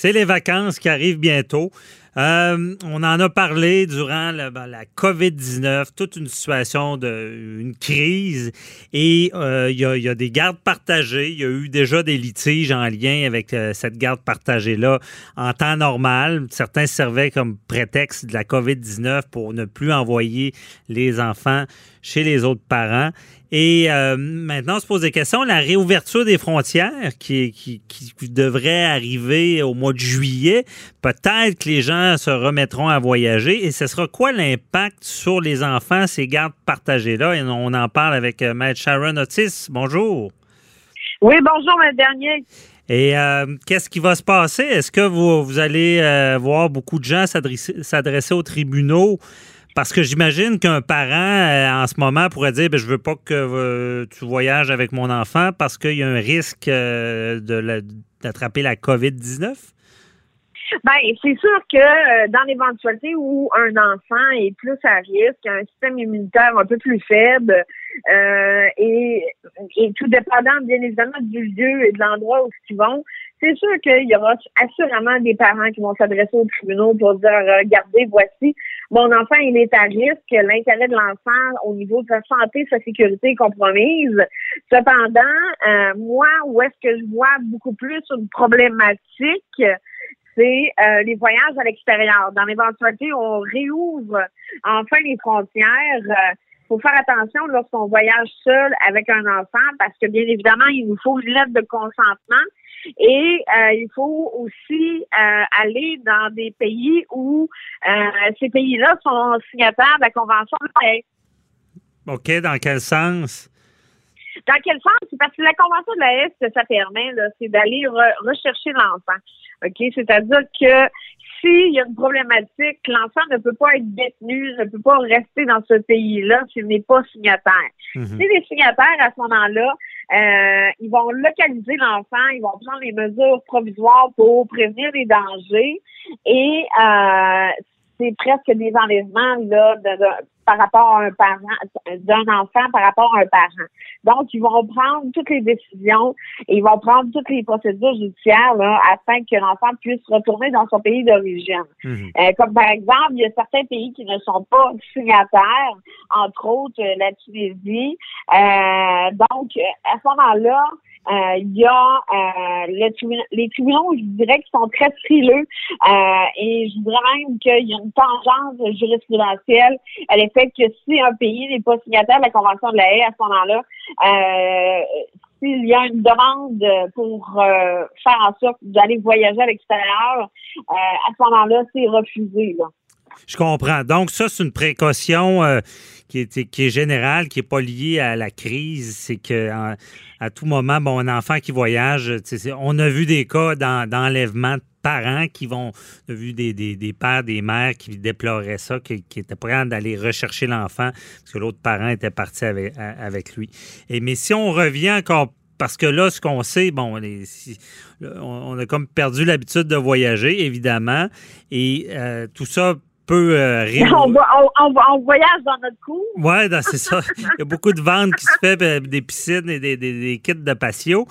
C'est les vacances qui arrivent bientôt. Euh, on en a parlé durant la, ben, la COVID-19, toute une situation de une crise. Et euh, il y, a des gardes partagées. Il y a eu déjà des litiges en lien avec euh, cette garde partagée-là en temps normal. Certains servaient comme prétexte de la COVID-19 pour ne plus envoyer les enfants chez les autres parents. Et maintenant, on se pose des questions. La réouverture des frontières qui, devrait arriver au mois de juillet, peut-être que les gens se remettront à voyager. Et ce sera quoi l'impact sur les enfants, ces gardes partagées-là? Et on en parle avec euh, Maître Sharon Otis. Bonjour. Oui, bonjour, Maître Dernier. Et euh, qu'est-ce qui va se passer? Est-ce que vous, vous allez voir beaucoup de gens s'adresser aux tribunaux? Parce que j'imagine qu'un parent, euh, en ce moment, pourrait dire ben, Je veux pas que euh, tu voyages avec mon enfant parce qu'il y a un risque euh, d'attraper la COVID-19? Bien, c'est sûr que dans l'éventualité où un enfant est plus à risque, un système immunitaire un peu plus faible, et, et, tout dépendant bien évidemment du lieu et de l'endroit où ils vont, c'est sûr qu'il y aura assurément des parents qui vont s'adresser aux tribunaux pour dire regardez, voici, mon enfant, il est à risque, l'intérêt de l'enfant au niveau de sa santé, sa sécurité est compromise. Cependant, euh, moi, où est-ce que je vois beaucoup plus une problématique, c'est euh, les voyages à l'extérieur. Dans l'éventualité, on réouvre enfin les frontières. Il euh, faut faire attention lorsqu'on voyage seul avec un enfant parce que bien évidemment, il nous faut une lettre de consentement et euh, il faut aussi euh, aller dans des pays où euh, ces pays-là sont signataires de la Convention de la OK, dans quel sens? Dans quel sens? Parce que la Convention de la ce que ça permet, c'est d'aller rechercher l'enfant. OK? C'est-à-dire que s'il y a une problématique, l'enfant ne peut pas être détenu, ne peut pas rester dans ce pays-là s'il n'est pas signataire. Mm Si les signataires, à ce moment-là, euh, ils vont localiser l'enfant, ils vont prendre les mesures provisoires pour prévenir les dangers et euh, c'est presque des enlèvements là de, par rapport à un parent d'un enfant par rapport à un parent. Donc ils vont prendre toutes les décisions et ils vont prendre toutes les procédures judiciaires là, afin que l'enfant puisse retourner dans son pays d'origine. Mhm. Euh, comme par exemple, il y a certains pays qui ne sont pas signataires, entre autres la Tunisie. Euh, donc à ce moment-là, euh, il y a euh, les tribunaux, je dirais, qui sont très frileux euh, et je dirais même qu'il y a une tangence jurisprudentielle à l'effet que si un pays n'est pas signataire de la Convention de la haie à ce moment-là, s'il y a une demande pour faire en sorte d'aller voyager à l'extérieur, à ce moment-là, c'est refusé. Là. Je comprends. Donc, ça, c'est une précaution euh, qui, est, générale, qui n'est pas liée à la crise. C'est que à tout moment, bon, un enfant qui voyage, on a vu des cas d'enlèvement de parents qui vont, on a vu des, des, pères, des mères qui déploraient ça, qui, étaient prêts d'aller rechercher l'enfant parce que l'autre parent était parti avec, avec lui. Et, mais si on revient encore parce que là, ce qu'on sait, bon, on a comme perdu l'habitude de voyager, évidemment, et euh, tout ça euh, on, voyage dans notre cours. Oui, c'est ça. Il y a beaucoup de ventes qui se fait, euh, des piscines et des, kits de patio.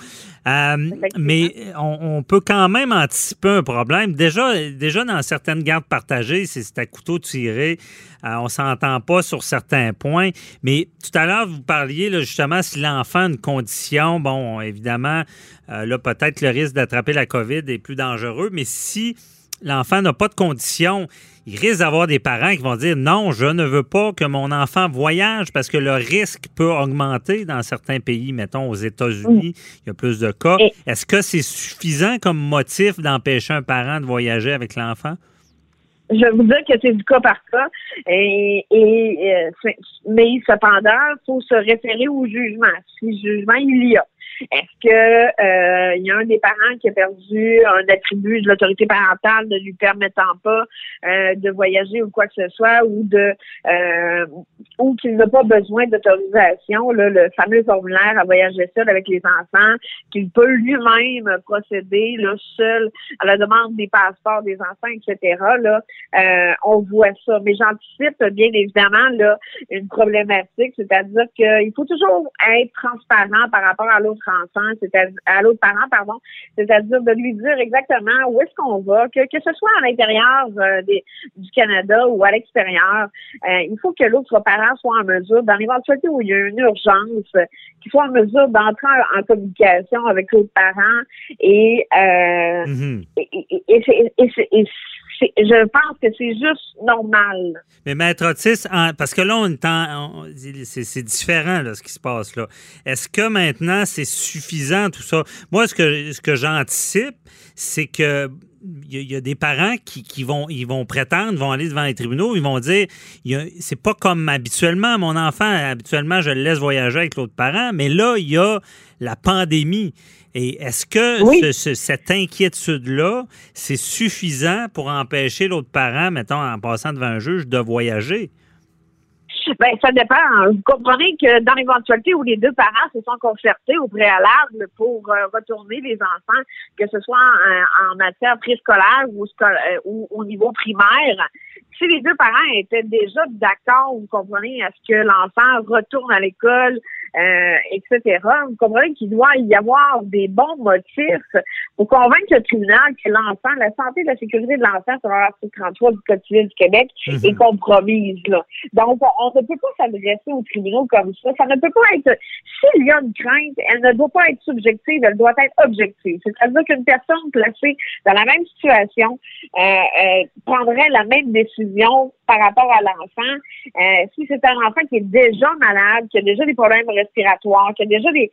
Euh, mais on, peut quand même anticiper un problème. Déjà, déjà dans certaines gardes partagées, c'est à couteau tiré. On on s'entend pas sur certains points. Mais tout à l'heure, vous parliez justement si l'enfant a une condition, bon, évidemment, là, peut-être le risque d'attraper la COVID est plus dangereux. Mais si l'enfant n'a pas de conditions, il risque d'avoir des parents qui vont dire non, je ne veux pas que mon enfant voyage parce que le risque peut augmenter dans certains pays, mettons aux États-Unis, il y a plus de cas. Est-ce que c'est suffisant comme motif d'empêcher un parent de voyager avec l'enfant? Je vais vous dire que c'est du cas par cas, et, et euh, mais cependant, il faut se référer au jugement. Si jugement il y a. Est-ce que euh, il y a un des parents qui a perdu un attribut de l'autorité parentale ne lui permettant pas euh, de voyager ou quoi que ce soit, ou de euh, ou qu'il n'a pas besoin d'autorisation, le fameux formulaire à voyager seul avec les enfants, qu'il peut lui-même procéder là, seul à la demande des passeports des enfants, etc. Là, on voit ça. Mais j'anticipe bien évidemment là une problématique, c'est-à-dire qu'il faut toujours être transparent par rapport à l'autre enfant, c'est-à-dire à l'autre parent, pardon, c'est-à-dire de lui dire exactement où est-ce qu'on va, que, que ce soit à l'intérieur euh, du Canada ou à l'extérieur, euh, il faut que l'autre parent soit en mesure, dans l'éventualité où il y a une urgence, qu'il soit en mesure d'entrer en, communication avec l'autre parent et, euh, mm-hmm. et, et, et je pense que c'est juste normal. Mais Maître Otis, parce que là, on c'est différent ce qui se passe là. Est-ce que maintenant c'est suffisant tout ça? Moi, ce que, ce que j'anticipe, c'est que il y, a des parents qui, vont ils vont prétendre, vont aller devant les tribunaux, ils vont dire c'est pas comme habituellement mon enfant, habituellement je le laisse voyager avec l'autre parent, mais là il y a la pandémie. Et est-ce que cette inquiétude-là, c'est suffisant pour empêcher l'autre parent, mettons, en passant devant un juge, de voyager? Ben, ça dépend. Vous comprenez que dans l'éventualité où les deux parents se sont concertés au préalable pour euh, retourner les enfants, que ce soit en, matière préscolaire ou, euh, ou, au niveau primaire, si les deux parents étaient déjà d'accord, vous comprenez, à ce que l'enfant retourne à l'école, euh, etc., vous comprenez qu'il doit y avoir des bons motifs pour convaincre le tribunal que l'enfant, la santé et la sécurité de l'enfant sur l'article 33 du Code civil du Québec mhm. est compromise. Là. Donc, on, ne peut pas s'adresser au tribunal comme ça. Ça ne peut pas être... S'il y a une crainte, elle ne doit pas être subjective, elle doit être objective. C'est-à-dire qu'une personne placée dans la même situation euh, euh, prendrait la même décision par rapport à l'enfant. Euh, si c'est un enfant qui est déjà malade, qui a déjà des problèmes qui a déjà des,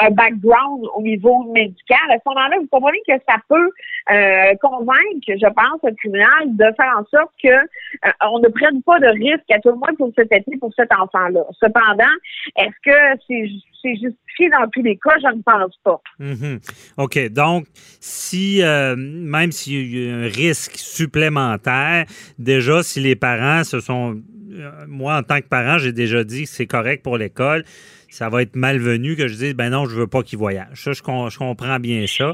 un background au niveau médical, à ce moment-là, vous comprenez que ça peut euh, convaincre, je pense, le tribunal de faire en sorte que euh, on ne prenne pas de risque à tout le moins pour cet été pour cet enfant-là. Cependant, est-ce que c'est justifié dans tous les cas? Je ne pense pas. Mm-hmm. OK. Donc, si même s'il y a un risque supplémentaire, déjà, si les parents se sont. Euh, moi, en tant que parent, j'ai déjà dit que c'est correct pour l'école. Ça va être malvenu que je dise, ben non, je veux pas qu'ils voyagent. Ça, je, comprends bien ça.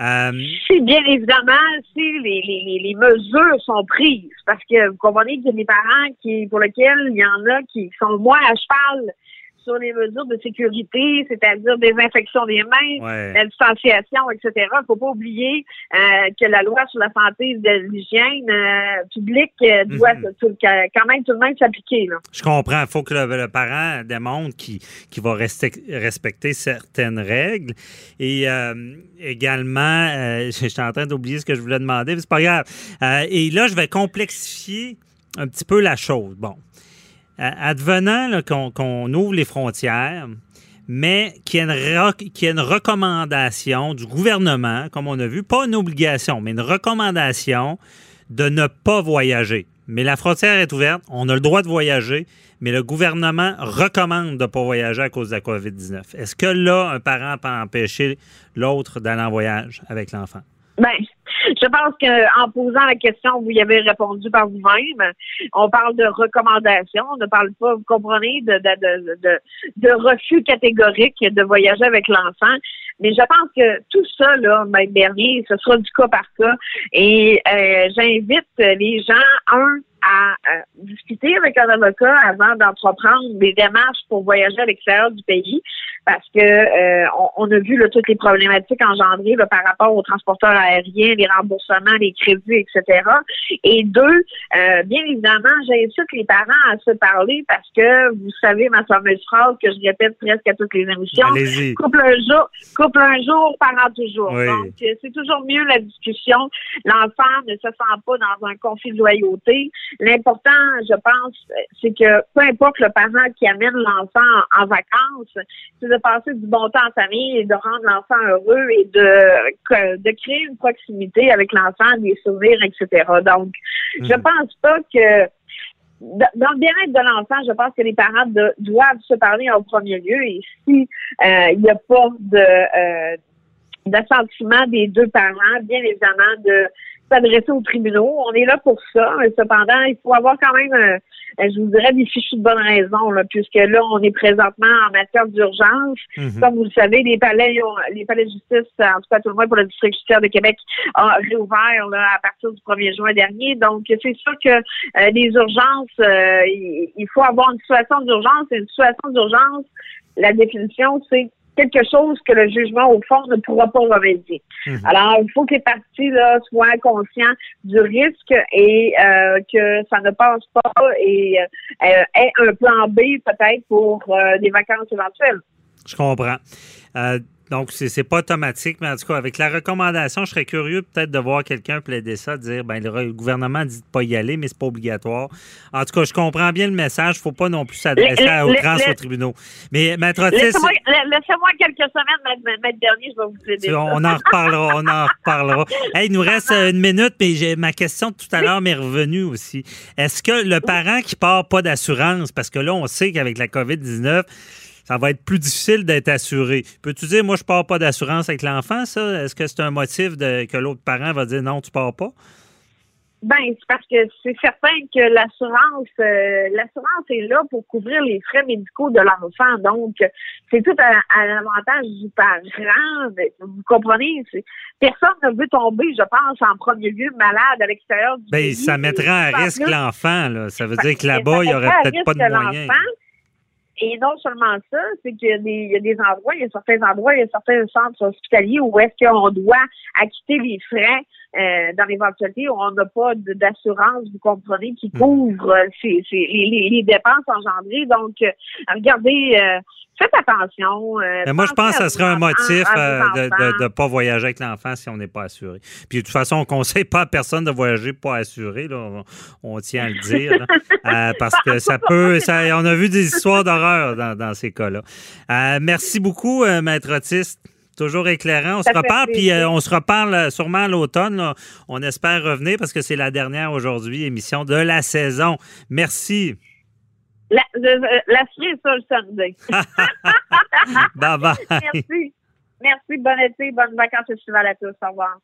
Euh, si, bien évidemment, si les, mesures sont prises, parce que vous comprenez qu'il y a des parents qui, pour lesquels il y en a qui sont moins à cheval sur les mesures de sécurité, c'est-à-dire désinfection des mains, la distanciation, etc. Il ne faut pas oublier euh, que la loi sur la santé et l'hygiène euh, publique euh, doit mhm. quand même tout de même s'appliquer. Je comprends. Il faut que le, parent démontre qu'il va respecter certaines règles. Et également, je suis en train d'oublier ce que je voulais demander, mais c'est pas grave. et là, je vais complexifier un petit peu la chose. Bon, advenant qu'on ouvre les frontières, mais qu'il y, ait une recommandation du gouvernement, comme on a vu, pas une obligation, mais une recommandation de ne pas voyager. Mais la frontière est ouverte, on a le droit de voyager, mais le gouvernement recommande de ne pas voyager à cause de la COVID-19. Est-ce que là, un parent peut empêcher l'autre d'aller en voyage avec l'enfant? Bien, je pense qu'en posant la question, vous y avez répondu par vous-même. On parle de recommandations, on ne parle pas, vous comprenez, de, de, de, de, refus catégorique de voyager avec l'enfant. Mais je pense que tout ça, là, ben, dernier, ce sera du cas par cas. Et euh, j'invite les gens, un, à, discuter avec un avocat avant d'entreprendre des démarches pour voyager à l'extérieur du pays parce que euh, on, a vu là, toutes les problématiques engendrées là, par rapport aux transporteurs aériens, les remboursements, les crédits, etc. Et deux, euh, bien évidemment, j'invite les parents à se parler parce que vous savez ma fameuse phrase que je répète presque à toutes les émissions. Couple un jour, couple un jour, parent toujours. Donc, c'est toujours mieux la discussion. L'enfant ne se sent pas dans un conflit de loyauté. L'important, je pense, c'est que peu importe le parent qui amène l'enfant en, vacances, c'est de passer du bon temps en famille et de rendre l'enfant heureux et de, de créer une proximité avec l'enfant, des souvenirs, etc. Donc, je mhm. pense pas que dans le bien-être de l'enfant, je pense que les parents doivent se parler en premier lieu. Et si il n'y a pas de d'assentiment des deux parents, bien évidemment, de s'adresser aux tribunaux. On est là pour ça. Cependant, il faut avoir quand même, euh, je vous dirais, des fichus de bonne raison, là, puisque là, on est présentement en matière d'urgence. Mhm. Comme vous le savez, les palais, les palais de justice, en tout cas tout le moins pour le district judiciaire de Québec, ont réouvert là, à partir du 1er juin dernier. Donc, c'est sûr que euh, les urgences, euh, il faut avoir une situation d'urgence. Et une situation d'urgence, la définition, c'est quelque chose que le jugement, au fond, ne pourra pas remédier. Mhm. Alors, il faut que les parties là, soient conscients du risque et euh, que ça ne passe pas et euh, ait un plan B peut-être pour euh, des vacances éventuelles. Je comprends. Donc, c'est pas automatique, mais en tout cas, avec la recommandation, je serais curieux peut-être de voir quelqu'un plaider ça, dire ben le gouvernement dit de pas y aller, mais c'est pas obligatoire. En tout cas, je comprends bien le message. Il faut pas non plus s'adresser à outrance aux tribunaux. Mais Maître Laissez-moi quelques semaines, Maître Dernier, je vais vous aider. On en reparlera, on en reparlera. Hey, il nous reste une minute, mais ma question de tout à l'heure m'est revenue aussi. Est-ce que le parent qui part pas d'assurance, parce que là, on sait qu'avec la COVID-19, ça va être plus difficile d'être assuré. Peux-tu dire, moi, je pars pas d'assurance avec l'enfant, ça? Est-ce que c'est un motif de, que l'autre parent va dire non, tu pars pas? Ben, c'est parce que c'est certain que l'assurance, euh, l'assurance est là pour couvrir les frais médicaux de l'enfant. Donc, c'est tout à, l'avantage du parent. Vous comprenez? Personne ne veut tomber, je pense, en premier lieu malade à l'extérieur du ben, Ça mettra à risque l'enfant. Ça veut dire que là-bas, il n'y aurait peut-être pas de moyens. Et non seulement ça, c'est qu'il y, a des, il y a des endroits, il y a certains endroits, il y a certains centres hospitaliers où est-ce qu'on doit acquitter les frais euh, dans l'éventualité où on n'a pas d'assurance, vous comprenez, qui hmm. couvre ces, ces, les, les, dépenses engendrées. Donc, euh, regardez, euh, faites attention. Mais moi, je pense que ça serait un motif de ne pas voyager avec l'enfant si on n'est pas assuré. Puis, de toute façon, on ne conseille pas à personne de voyager pas assuré. Là. On, tient à le dire. parce que ça peut... Ça, on a vu des histoires d'horreur dans, dans, ces cas-là. merci beaucoup, Maître Autiste. Toujours éclairant. On se reparle, puis euh, on se reparle sûrement à l'automne. On espère revenir parce que c'est la dernière aujourd'hui émission de la saison. Merci. La, la cerise sur le samedi. bye bye. Merci. Merci. Bon été, bonnes vacances estivales à tous. Au revoir.